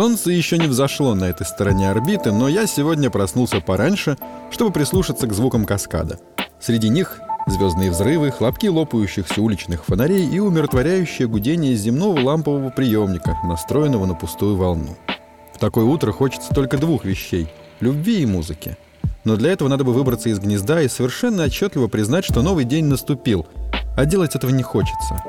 Солнце еще не взошло на этой стороне орбиты, но я сегодня проснулся пораньше, чтобы прислушаться к звукам каскада. Среди них звездные взрывы, хлопки лопающихся уличных фонарей и умиротворяющее гудение земного лампового приемника, настроенного на пустую волну. В такое утро хочется только двух вещей — любви и музыки. Но для этого надо бы выбраться из гнезда и совершенно отчетливо признать, что новый день наступил, а делать этого не хочется.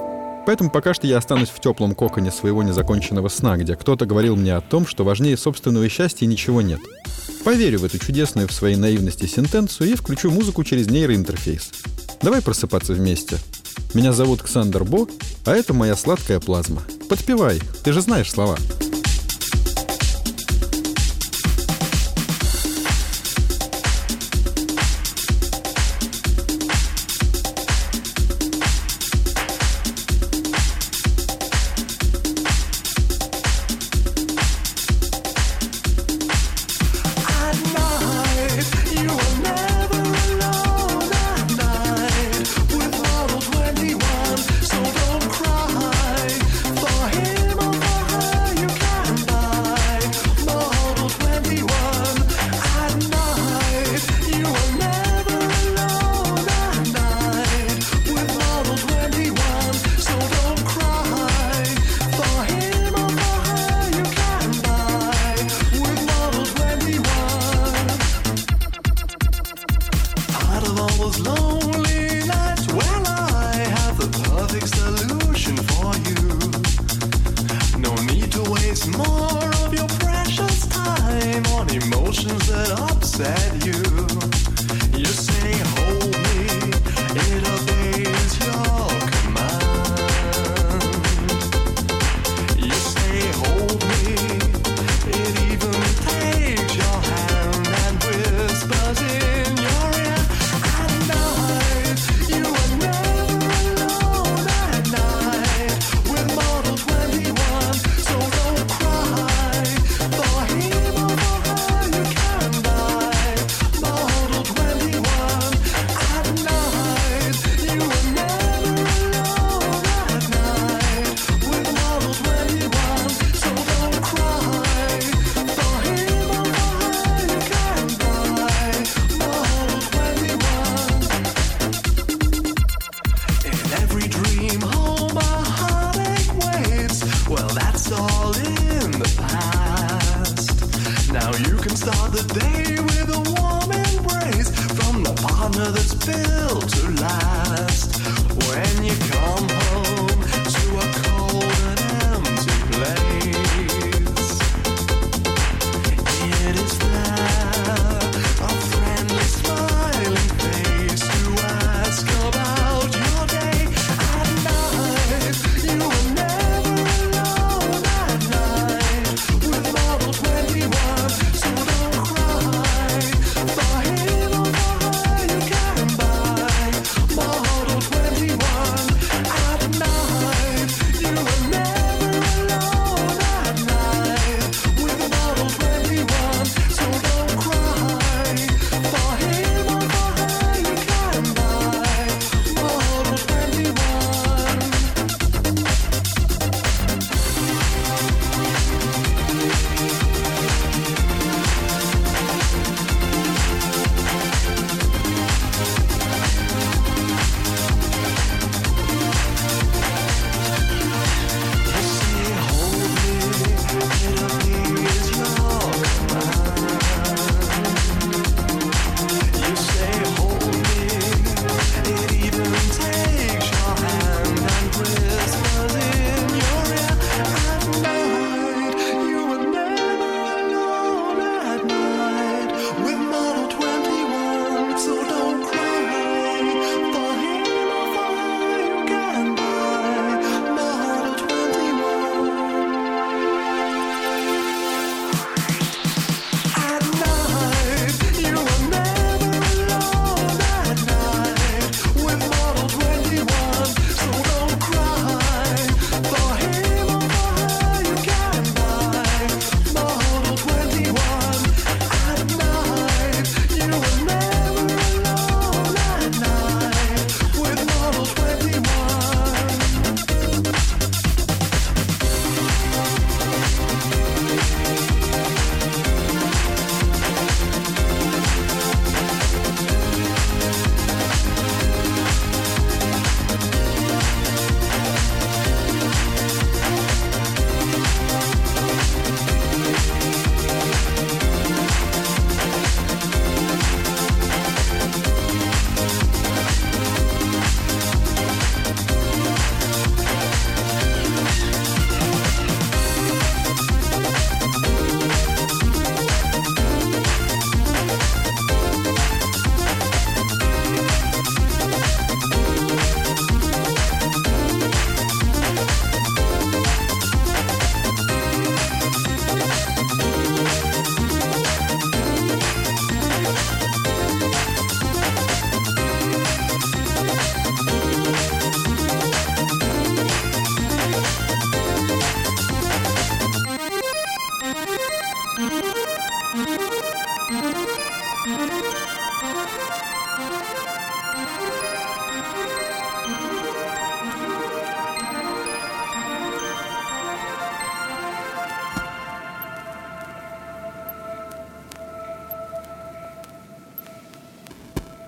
Поэтому пока что я останусь в теплом коконе своего незаконченного сна, где кто-то говорил мне о том, что важнее собственного счастья ничего нет. Поверю в эту чудесную в своей наивности сентенцию и включу музыку через нейроинтерфейс. Давай просыпаться вместе. Меня зовут Ксандер Бо, а это моя сладкая плазма. Подпевай, ты же знаешь слова.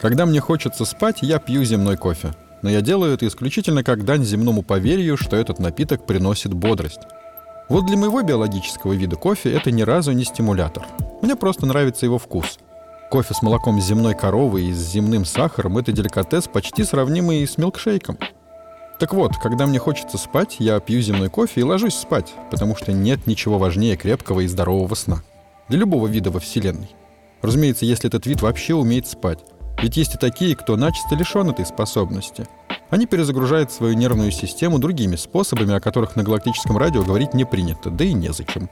Когда мне хочется спать, я пью земной кофе. Но я делаю это исключительно как дань земному поверью, что этот напиток приносит бодрость. Вот для моего биологического вида кофе это ни разу не стимулятор. Мне просто нравится его вкус. Кофе с молоком земной коровы и с земным сахаром – это деликатес, почти сравнимый с милкшейком. Так вот, когда мне хочется спать, я пью земной кофе и ложусь спать, потому что нет ничего важнее крепкого и здорового сна. Для любого вида во Вселенной. Разумеется, если этот вид вообще умеет спать. Ведь есть и такие, кто начисто лишен этой способности. Они перезагружают свою нервную систему другими способами, о которых на галактическом радио говорить не принято, да и незачем.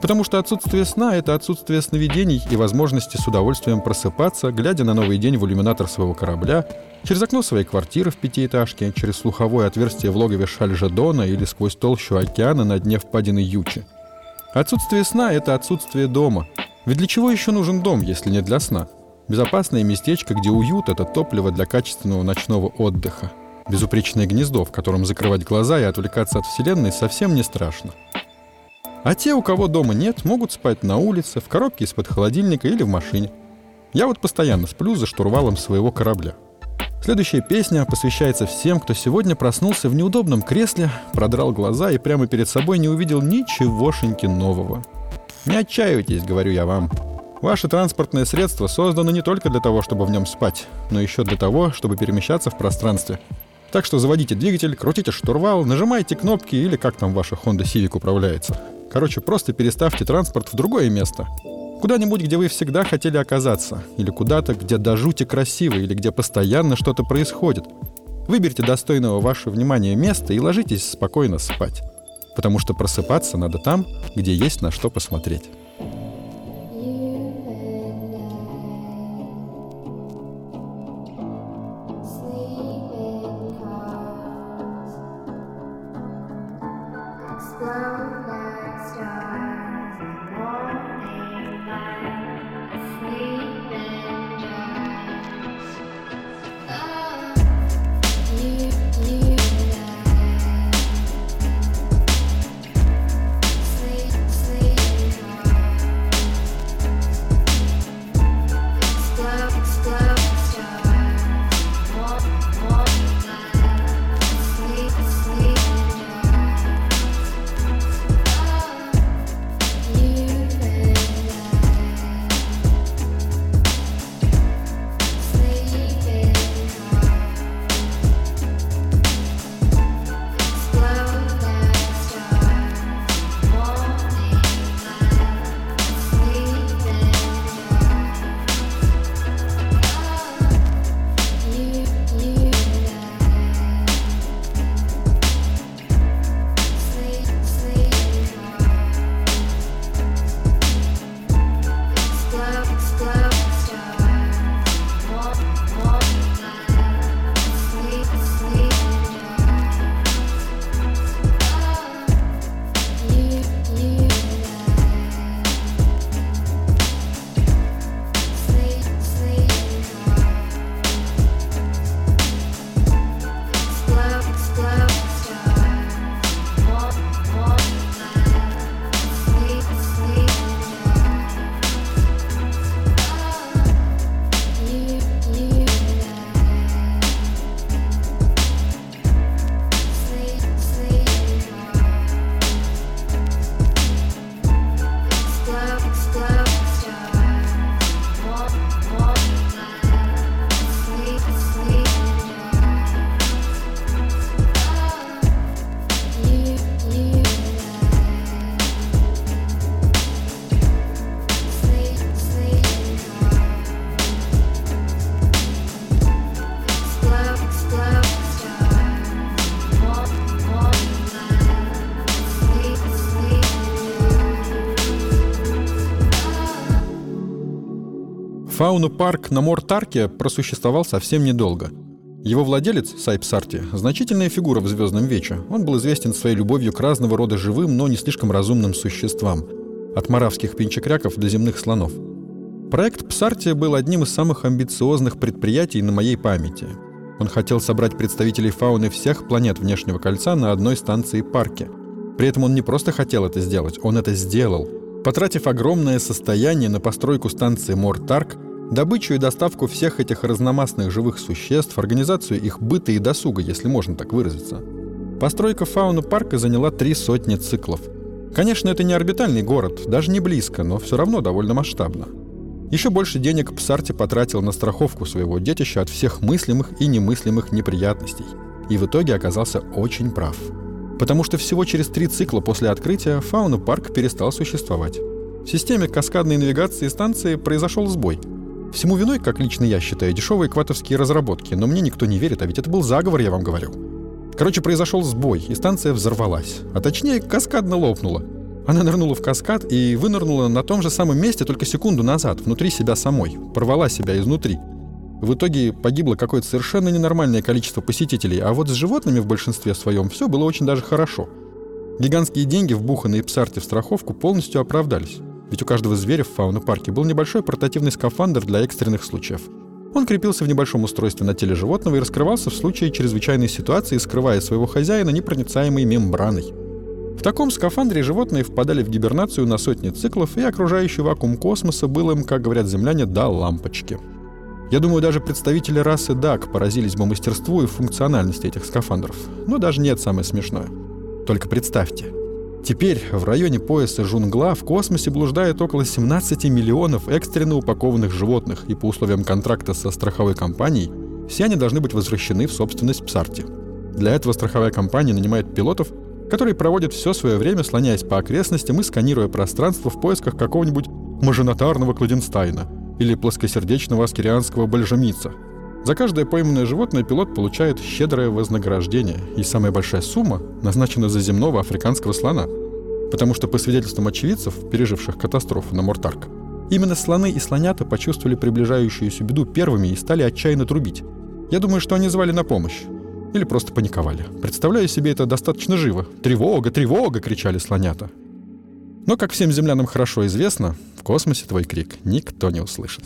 Потому что отсутствие сна — это отсутствие сновидений и возможности с удовольствием просыпаться, глядя на новый день в иллюминатор своего корабля, через окно своей квартиры в пятиэтажке, через слуховое отверстие в логове Шальжедона или сквозь толщу океана на дне впадины Ючи. Отсутствие сна — это отсутствие дома. Ведь для чего еще нужен дом, если не для сна? Безопасное местечко, где уют — это топливо для качественного ночного отдыха. Безупречное гнездо, в котором закрывать глаза и отвлекаться от Вселенной совсем не страшно. А те, у кого дома нет, могут спать на улице, в коробке из-под холодильника или в машине. Я вот постоянно сплю за штурвалом своего корабля. Следующая песня посвящается всем, кто сегодня проснулся в неудобном кресле, продрал глаза и прямо перед собой не увидел ничегошеньки нового. Не отчаивайтесь, говорю я вам. Ваше транспортное средство создано не только для того, чтобы в нем спать, но еще для того, чтобы перемещаться в пространстве. Так что заводите двигатель, крутите штурвал, нажимайте кнопки или как там ваша Honda Civic управляется. Короче, просто переставьте транспорт в другое место. Куда-нибудь, где вы всегда хотели оказаться. Или куда-то, где до жути красиво, или где постоянно что-то происходит. Выберите достойного вашего внимания место и ложитесь спокойно спать. Потому что просыпаться надо там, где есть на что посмотреть. Фауну-парк на Мортарке просуществовал совсем недолго. Его владелец, Сайп Сарти, значительная фигура в «Звездном вече». Он был известен своей любовью к разного рода живым, но не слишком разумным существам. От маравских пинчекряков до земных слонов. Проект Псарти был одним из самых амбициозных предприятий на моей памяти. Он хотел собрать представителей фауны всех планет внешнего кольца на одной станции парке. При этом он не просто хотел это сделать, он это сделал. Потратив огромное состояние на постройку станции Мортарк, Добычу и доставку всех этих разномастных живых существ, организацию их быта и досуга, если можно так выразиться. Постройка фауна-парка заняла три сотни циклов. Конечно, это не орбитальный город, даже не близко, но все равно довольно масштабно. Еще больше денег Псарти потратил на страховку своего детища от всех мыслимых и немыслимых неприятностей. И в итоге оказался очень прав. Потому что всего через три цикла после открытия фауна-парк перестал существовать. В системе каскадной навигации станции произошел сбой. Всему виной, как лично я считаю, дешевые кватовские разработки, но мне никто не верит, а ведь это был заговор, я вам говорю. Короче, произошел сбой, и станция взорвалась. А точнее, каскадно лопнула. Она нырнула в каскад и вынырнула на том же самом месте только секунду назад, внутри себя самой. Порвала себя изнутри. В итоге погибло какое-то совершенно ненормальное количество посетителей, а вот с животными в большинстве своем все было очень даже хорошо. Гигантские деньги, вбуханные Псарте в страховку, полностью оправдались. Ведь у каждого зверя в фауна-парке был небольшой портативный скафандр для экстренных случаев. Он крепился в небольшом устройстве на теле животного и раскрывался в случае чрезвычайной ситуации, скрывая своего хозяина непроницаемой мембраной. В таком скафандре животные впадали в гибернацию на сотни циклов, и окружающий вакуум космоса был им, как говорят земляне, до лампочки. Я думаю, даже представители расы Дак поразились бы мастерству и функциональности этих скафандров. Но даже нет самое смешное. Только представьте, Теперь в районе пояса Жунгла в космосе блуждает около 17 миллионов экстренно упакованных животных, и по условиям контракта со страховой компанией все они должны быть возвращены в собственность Псарти. Для этого страховая компания нанимает пилотов, которые проводят все свое время, слоняясь по окрестностям и сканируя пространство в поисках какого-нибудь маженатарного Кладенстайна или плоскосердечного аскерианского бальжамица. За каждое пойманное животное пилот получает щедрое вознаграждение, и самая большая сумма назначена за земного африканского слона. Потому что, по свидетельствам очевидцев, переживших катастрофу на Мортарк, именно слоны и слонята почувствовали приближающуюся беду первыми и стали отчаянно трубить. Я думаю, что они звали на помощь. Или просто паниковали. Представляю себе это достаточно живо. «Тревога! Тревога!» — кричали слонята. Но, как всем землянам хорошо известно, в космосе твой крик никто не услышит.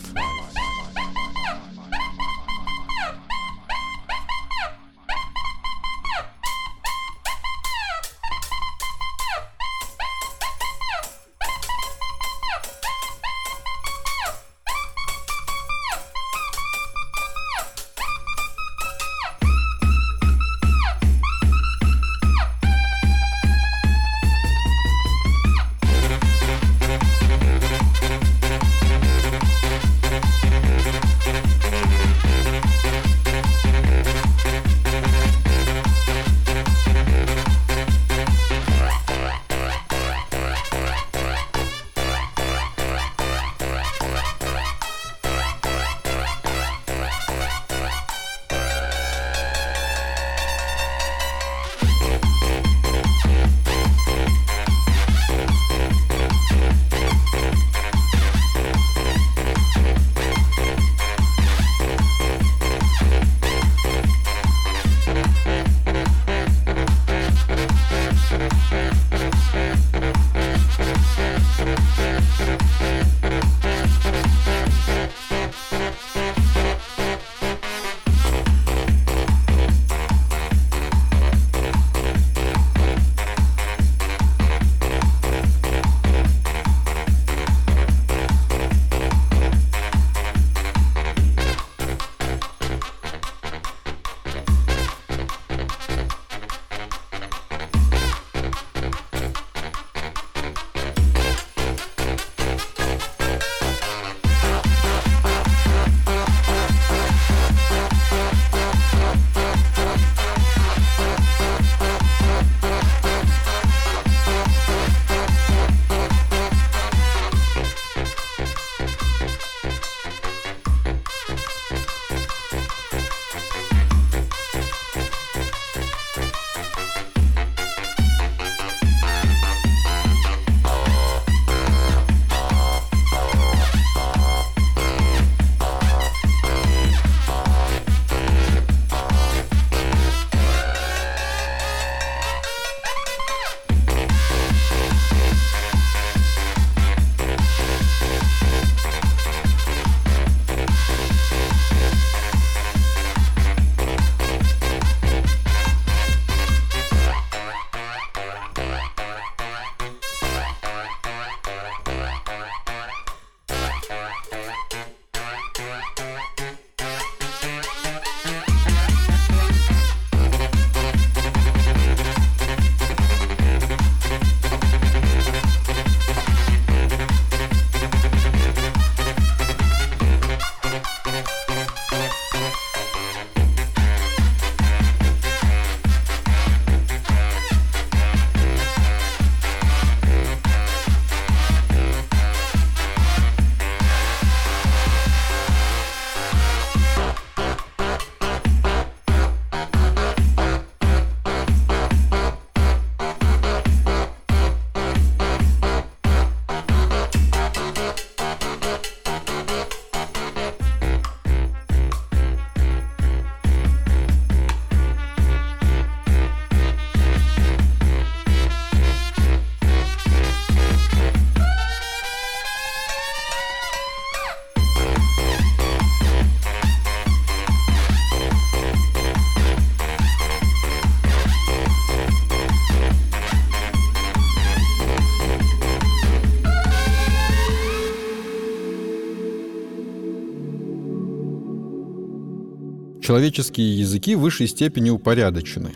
Человеческие языки в высшей степени упорядочены.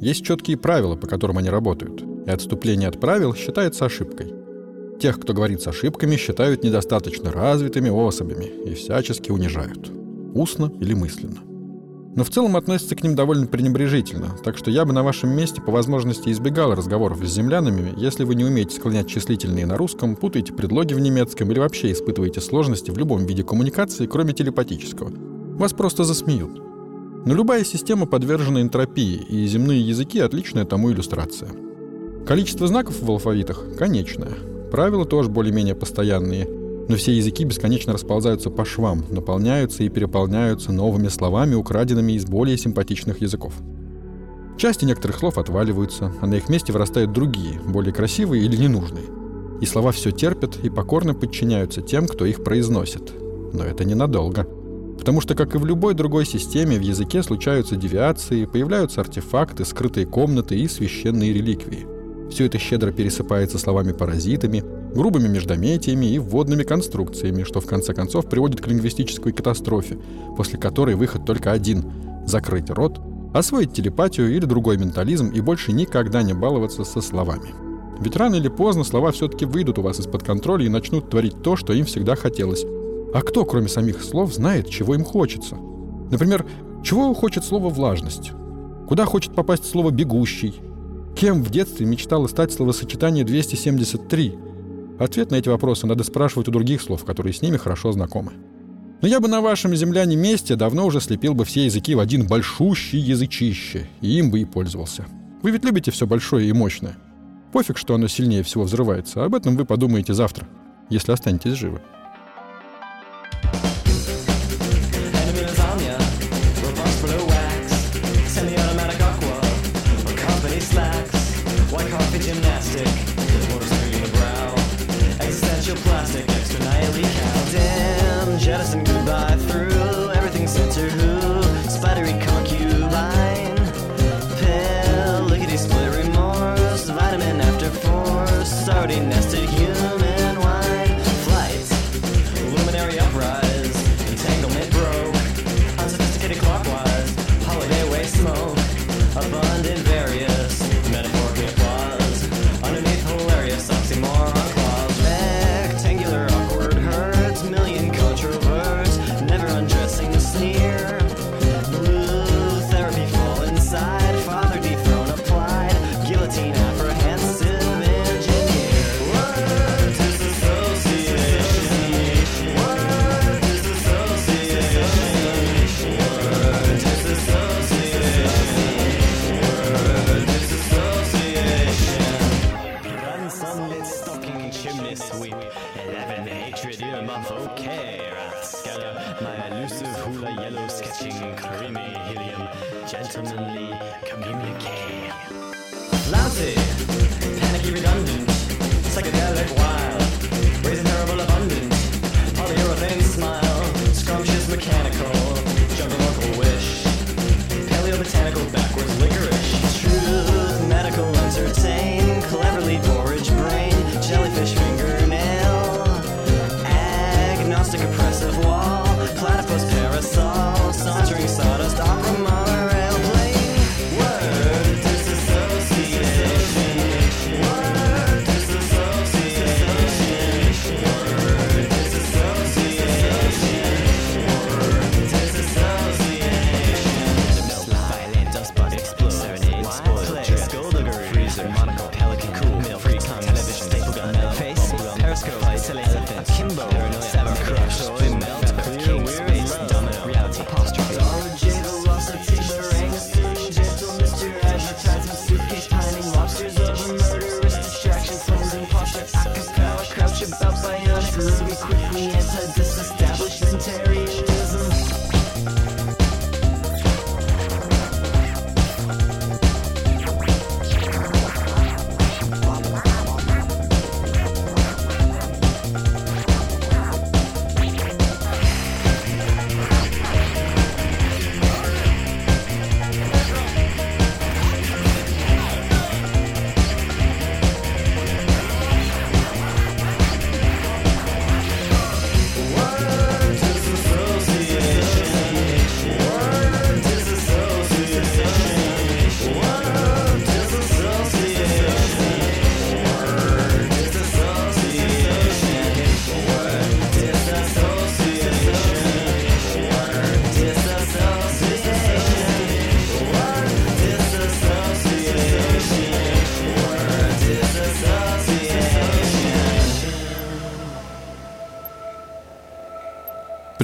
Есть четкие правила, по которым они работают, и отступление от правил считается ошибкой. Тех, кто говорит с ошибками, считают недостаточно развитыми особями и всячески унижают. Устно или мысленно. Но в целом относятся к ним довольно пренебрежительно, так что я бы на вашем месте по возможности избегал разговоров с землянами, если вы не умеете склонять числительные на русском, путаете предлоги в немецком или вообще испытываете сложности в любом виде коммуникации, кроме телепатического. Вас просто засмеют. Но любая система подвержена энтропии, и земные языки — отличная тому иллюстрация. Количество знаков в алфавитах конечное. Правила тоже более-менее постоянные — но все языки бесконечно расползаются по швам, наполняются и переполняются новыми словами, украденными из более симпатичных языков. Части некоторых слов отваливаются, а на их месте вырастают другие, более красивые или ненужные. И слова все терпят и покорно подчиняются тем, кто их произносит. Но это ненадолго. Потому что, как и в любой другой системе, в языке случаются девиации, появляются артефакты, скрытые комнаты и священные реликвии. Все это щедро пересыпается словами-паразитами, грубыми междометиями и вводными конструкциями, что в конце концов приводит к лингвистической катастрофе, после которой выход только один — закрыть рот, освоить телепатию или другой ментализм и больше никогда не баловаться со словами. Ведь рано или поздно слова все-таки выйдут у вас из-под контроля и начнут творить то, что им всегда хотелось. А кто, кроме самих слов, знает, чего им хочется? Например, чего хочет слово «влажность»? Куда хочет попасть слово «бегущий»? Кем в детстве мечтало стать словосочетание 273? Ответ на эти вопросы надо спрашивать у других слов, которые с ними хорошо знакомы. Но я бы на вашем земляне месте давно уже слепил бы все языки в один большущий язычище, и им бы и пользовался. Вы ведь любите все большое и мощное. Пофиг, что оно сильнее всего взрывается. Об этом вы подумаете завтра, если останетесь живы. happiness.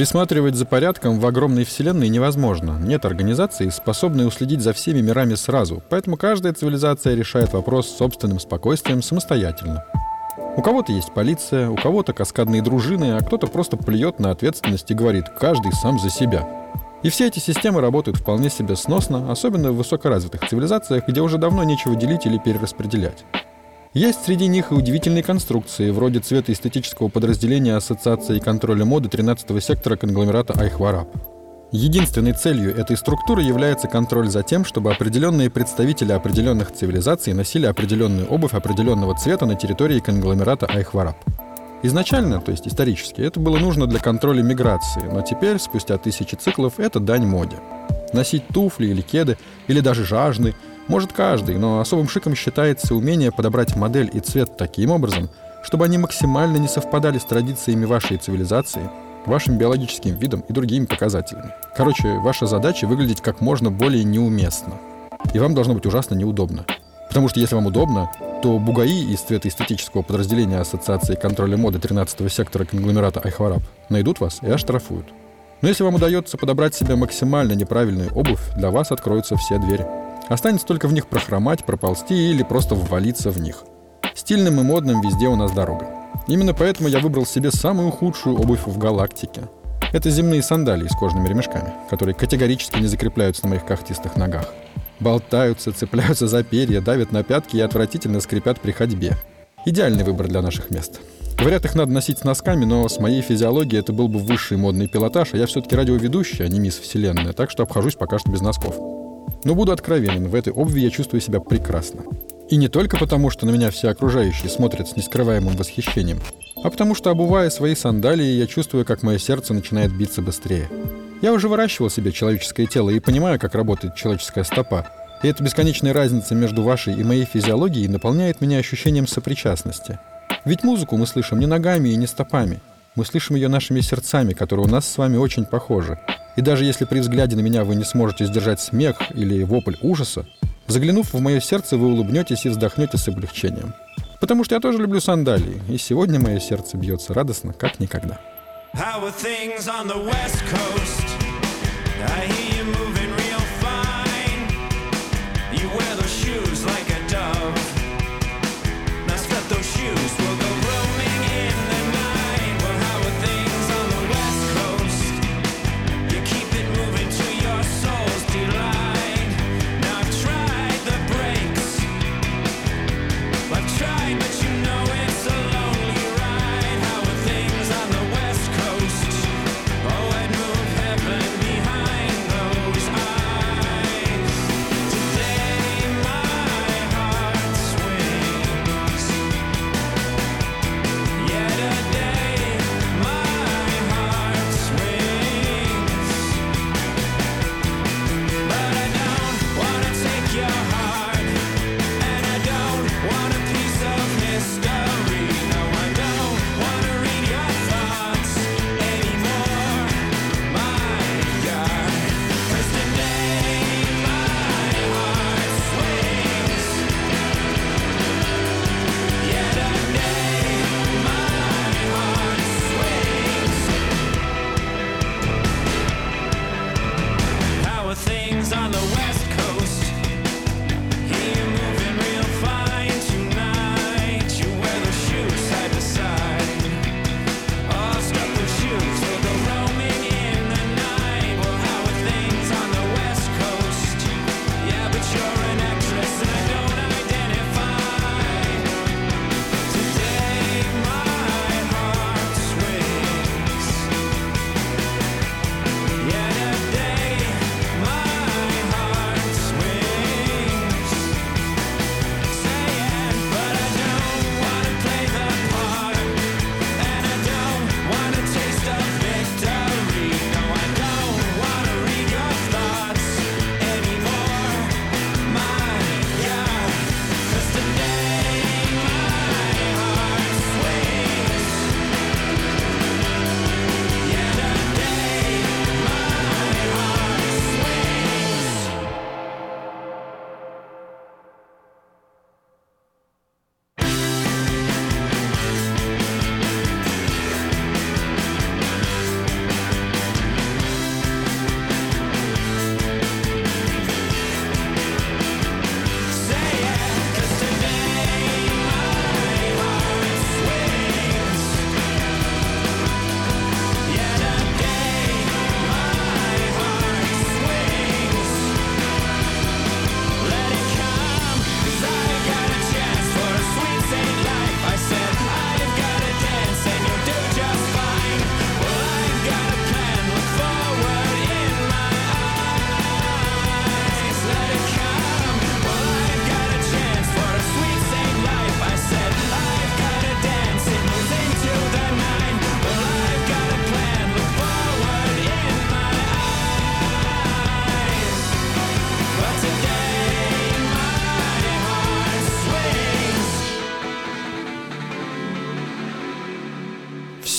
Присматривать за порядком в огромной вселенной невозможно. Нет организации, способной уследить за всеми мирами сразу, поэтому каждая цивилизация решает вопрос с собственным спокойствием самостоятельно. У кого-то есть полиция, у кого-то каскадные дружины, а кто-то просто плюет на ответственность и говорит «каждый сам за себя». И все эти системы работают вполне себе сносно, особенно в высокоразвитых цивилизациях, где уже давно нечего делить или перераспределять. Есть среди них и удивительные конструкции, вроде цветоэстетического подразделения Ассоциации контроля моды 13-го сектора конгломерата Айхвараб. Единственной целью этой структуры является контроль за тем, чтобы определенные представители определенных цивилизаций носили определенную обувь определенного цвета на территории конгломерата Айхвараб. Изначально, то есть исторически, это было нужно для контроля миграции, но теперь, спустя тысячи циклов, это дань моде. Носить туфли или кеды, или даже жажды, может каждый, но особым шиком считается умение подобрать модель и цвет таким образом, чтобы они максимально не совпадали с традициями вашей цивилизации, вашим биологическим видом и другими показателями. Короче, ваша задача выглядеть как можно более неуместно. И вам должно быть ужасно неудобно. Потому что если вам удобно, то бугаи из цветоэстетического подразделения Ассоциации контроля моды 13-го сектора конгломерата Айхвараб найдут вас и оштрафуют. Но если вам удается подобрать себе максимально неправильную обувь, для вас откроются все двери. Останется только в них прохромать, проползти или просто ввалиться в них. Стильным и модным везде у нас дорога. Именно поэтому я выбрал себе самую худшую обувь в галактике. Это земные сандалии с кожными ремешками, которые категорически не закрепляются на моих когтистых ногах. Болтаются, цепляются за перья, давят на пятки и отвратительно скрипят при ходьбе. Идеальный выбор для наших мест. Говорят, их надо носить с носками, но с моей физиологией это был бы высший модный пилотаж, а я все-таки радиоведущий, а не мисс Вселенная, так что обхожусь пока что без носков. Но буду откровенен, в этой обуви я чувствую себя прекрасно. И не только потому, что на меня все окружающие смотрят с нескрываемым восхищением, а потому что, обувая свои сандалии, я чувствую, как мое сердце начинает биться быстрее. Я уже выращивал себе человеческое тело и понимаю, как работает человеческая стопа. И эта бесконечная разница между вашей и моей физиологией наполняет меня ощущением сопричастности. Ведь музыку мы слышим не ногами и не стопами. Мы слышим ее нашими сердцами, которые у нас с вами очень похожи. И даже если при взгляде на меня вы не сможете сдержать смех или вопль ужаса, заглянув в мое сердце, вы улыбнетесь и вздохнете с облегчением. Потому что я тоже люблю сандалии, и сегодня мое сердце бьется радостно, как никогда. How are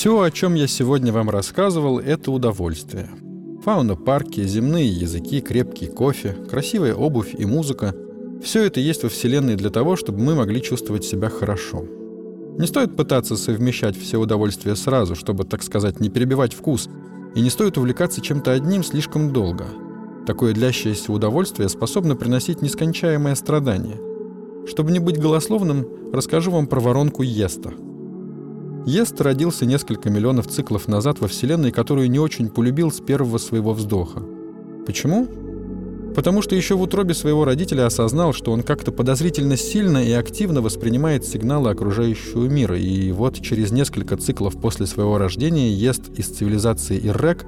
Все, о чем я сегодня вам рассказывал, это удовольствие. Фауна парки, земные языки, крепкий кофе, красивая обувь и музыка – все это есть во Вселенной для того, чтобы мы могли чувствовать себя хорошо. Не стоит пытаться совмещать все удовольствия сразу, чтобы, так сказать, не перебивать вкус, и не стоит увлекаться чем-то одним слишком долго. Такое длящееся удовольствие способно приносить нескончаемое страдание. Чтобы не быть голословным, расскажу вам про воронку Еста – Ест родился несколько миллионов циклов назад во Вселенной, которую не очень полюбил с первого своего вздоха. Почему? Потому что еще в утробе своего родителя осознал, что он как-то подозрительно сильно и активно воспринимает сигналы окружающего мира, и вот через несколько циклов после своего рождения Ест из цивилизации Иррек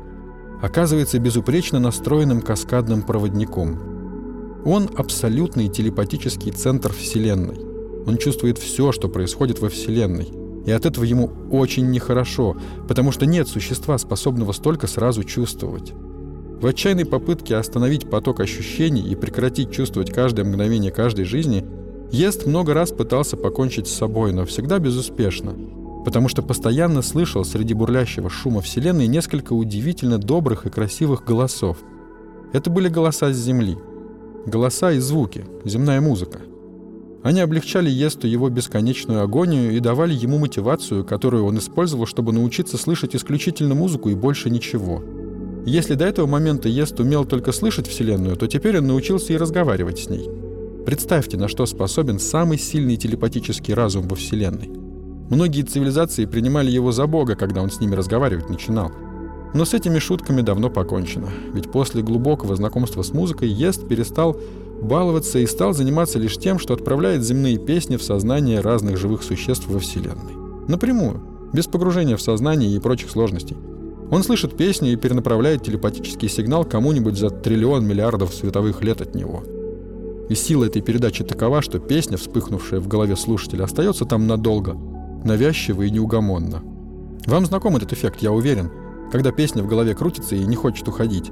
оказывается безупречно настроенным каскадным проводником. Он абсолютный телепатический центр Вселенной. Он чувствует все, что происходит во Вселенной – и от этого ему очень нехорошо, потому что нет существа, способного столько сразу чувствовать. В отчаянной попытке остановить поток ощущений и прекратить чувствовать каждое мгновение каждой жизни, Ест много раз пытался покончить с собой, но всегда безуспешно, потому что постоянно слышал среди бурлящего шума Вселенной несколько удивительно добрых и красивых голосов. Это были голоса с Земли. Голоса и звуки, земная музыка — они облегчали Есту его бесконечную агонию и давали ему мотивацию, которую он использовал, чтобы научиться слышать исключительно музыку и больше ничего. Если до этого момента Ест умел только слышать Вселенную, то теперь он научился и разговаривать с ней. Представьте, на что способен самый сильный телепатический разум во Вселенной. Многие цивилизации принимали его за Бога, когда он с ними разговаривать начинал. Но с этими шутками давно покончено, ведь после глубокого знакомства с музыкой Ест перестал баловаться и стал заниматься лишь тем, что отправляет земные песни в сознание разных живых существ во Вселенной. Напрямую, без погружения в сознание и прочих сложностей. Он слышит песни и перенаправляет телепатический сигнал кому-нибудь за триллион миллиардов световых лет от него. И сила этой передачи такова, что песня, вспыхнувшая в голове слушателя, остается там надолго, навязчиво и неугомонно. Вам знаком этот эффект, я уверен, когда песня в голове крутится и не хочет уходить.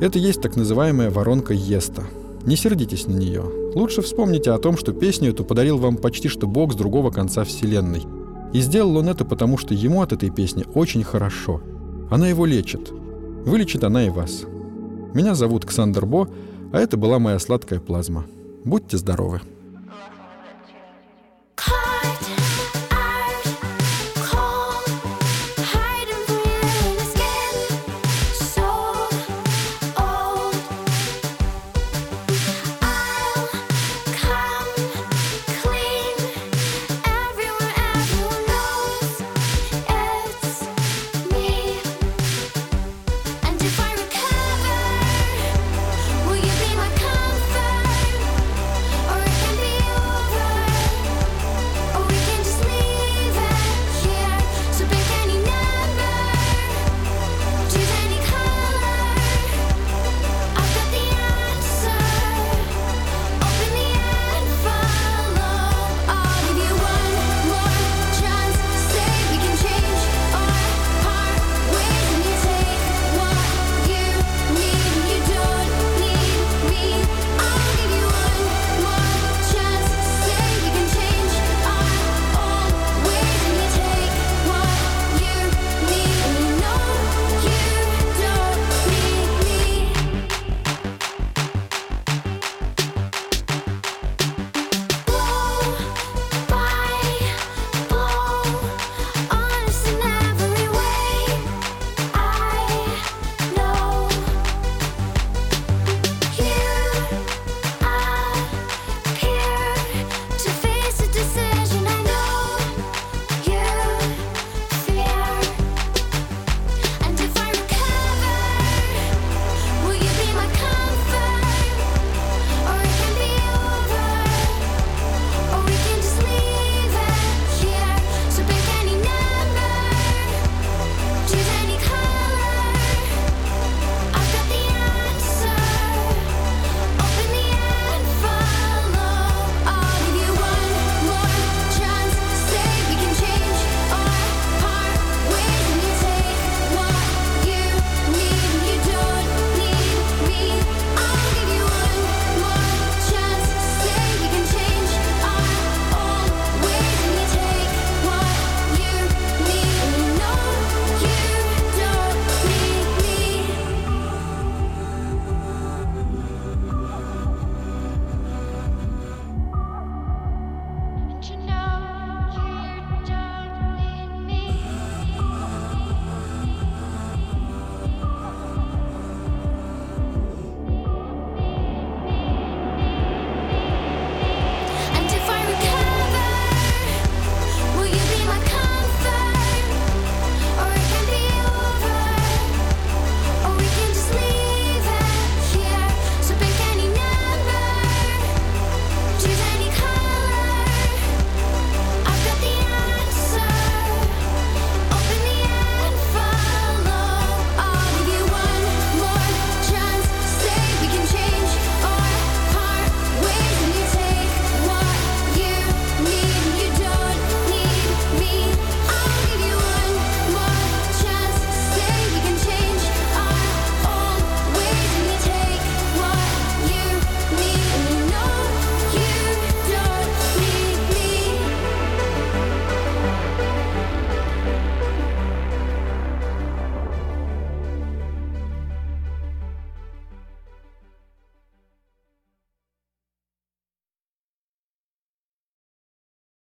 Это есть так называемая воронка Еста – не сердитесь на нее. Лучше вспомните о том, что песню эту подарил вам почти что Бог с другого конца Вселенной. И сделал он это потому, что ему от этой песни очень хорошо. Она его лечит. Вылечит она и вас. Меня зовут Ксандер Бо, а это была моя сладкая плазма. Будьте здоровы!